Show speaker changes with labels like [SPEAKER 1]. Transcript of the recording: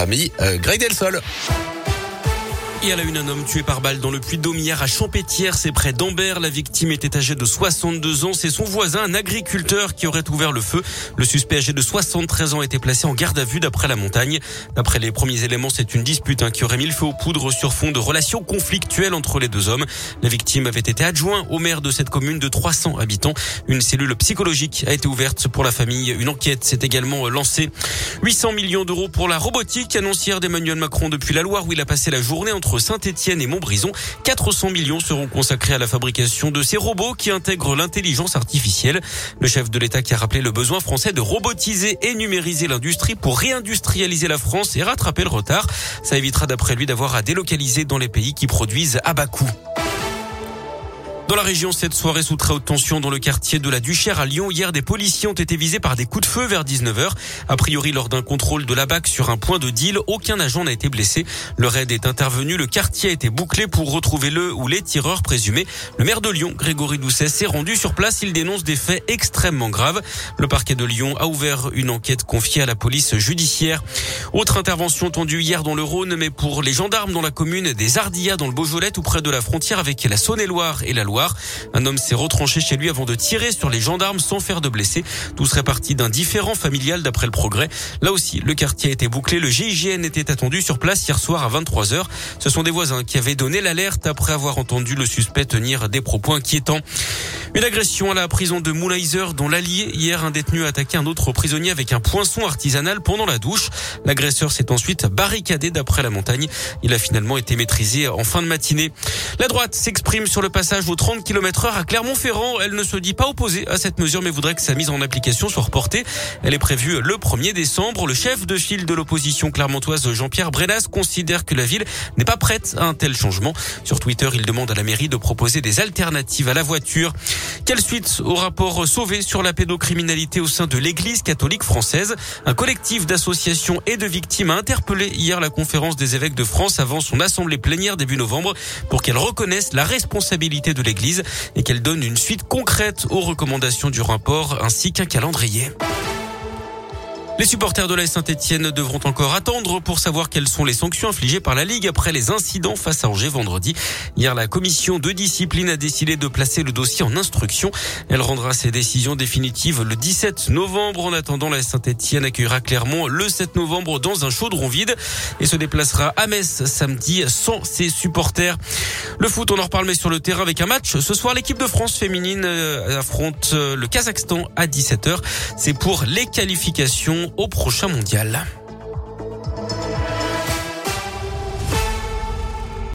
[SPEAKER 1] Ami euh, Greg Delsol.
[SPEAKER 2] Et à la une, un homme tué par balle dans le puits d'Aumière à Champétière, c'est près d'Ambert. La victime était âgée de 62 ans. C'est son voisin, un agriculteur, qui aurait ouvert le feu. Le suspect âgé de 73 ans été placé en garde à vue d'après la montagne. D'après les premiers éléments, c'est une dispute hein, qui aurait mis le feu aux poudres sur fond de relations conflictuelles entre les deux hommes. La victime avait été adjoint au maire de cette commune de 300 habitants. Une cellule psychologique a été ouverte pour la famille. Une enquête s'est également lancée. 800 millions d'euros pour la robotique, annoncière d'Emmanuel Macron depuis la Loire où il a passé la journée entre Saint-Etienne et Montbrison. 400 millions seront consacrés à la fabrication de ces robots qui intègrent l'intelligence artificielle. Le chef de l'État qui a rappelé le besoin français de robotiser et numériser l'industrie pour réindustrialiser la France et rattraper le retard. Ça évitera d'après lui d'avoir à délocaliser dans les pays qui produisent à bas coût. Dans la région, cette soirée sous très haute tension dans le quartier de la Duchère à Lyon. Hier, des policiers ont été visés par des coups de feu vers 19h. A priori, lors d'un contrôle de la BAC sur un point de deal, aucun agent n'a été blessé. Le raid est intervenu. Le quartier a été bouclé pour retrouver le ou les tireurs présumés. Le maire de Lyon, Grégory Doucet, s'est rendu sur place. Il dénonce des faits extrêmement graves. Le parquet de Lyon a ouvert une enquête confiée à la police judiciaire. Autre intervention tendue hier dans le Rhône, mais pour les gendarmes dans la commune des Ardillas dans le Beaujolais, tout près de la frontière avec la Saône-et-Loire et la Loire. Un homme s'est retranché chez lui avant de tirer sur les gendarmes sans faire de blessés. Tout serait parti d'un différent familial d'après le progrès. Là aussi, le quartier a été bouclé. Le GIGN était attendu sur place hier soir à 23h. Ce sont des voisins qui avaient donné l'alerte après avoir entendu le suspect tenir des propos inquiétants. Une agression à la prison de Moulaiser dont l'allié hier un détenu a attaqué un autre prisonnier avec un poinçon artisanal pendant la douche. L'agresseur s'est ensuite barricadé d'après la montagne. Il a finalement été maîtrisé en fin de matinée. La droite s'exprime sur le passage aux 30 km heure à Clermont-Ferrand. Elle ne se dit pas opposée à cette mesure mais voudrait que sa mise en application soit reportée. Elle est prévue le 1er décembre. Le chef de file de l'opposition clermontoise Jean-Pierre Brenas considère que la ville n'est pas prête à un tel changement. Sur Twitter, il demande à la mairie de proposer des alternatives à la voiture. Quelle suite au rapport sauvé sur la pédocriminalité au sein de l'Église catholique française? Un collectif d'associations et de victimes a interpellé hier la conférence des évêques de France avant son assemblée plénière début novembre pour qu'elle reconnaisse la responsabilité de l'Église et qu'elle donne une suite concrète aux recommandations du rapport ainsi qu'un calendrier. Les supporters de la Saint-Etienne devront encore attendre pour savoir quelles sont les sanctions infligées par la Ligue après les incidents face à Angers vendredi. Hier, la commission de discipline a décidé de placer le dossier en instruction. Elle rendra ses décisions définitives le 17 novembre. En attendant, la Saint-Etienne accueillera Clermont le 7 novembre dans un chaudron vide et se déplacera à Metz samedi sans ses supporters. Le foot, on en reparle mais sur le terrain avec un match. Ce soir, l'équipe de France féminine euh, affronte euh, le Kazakhstan à 17h. C'est pour les qualifications au prochain mondial.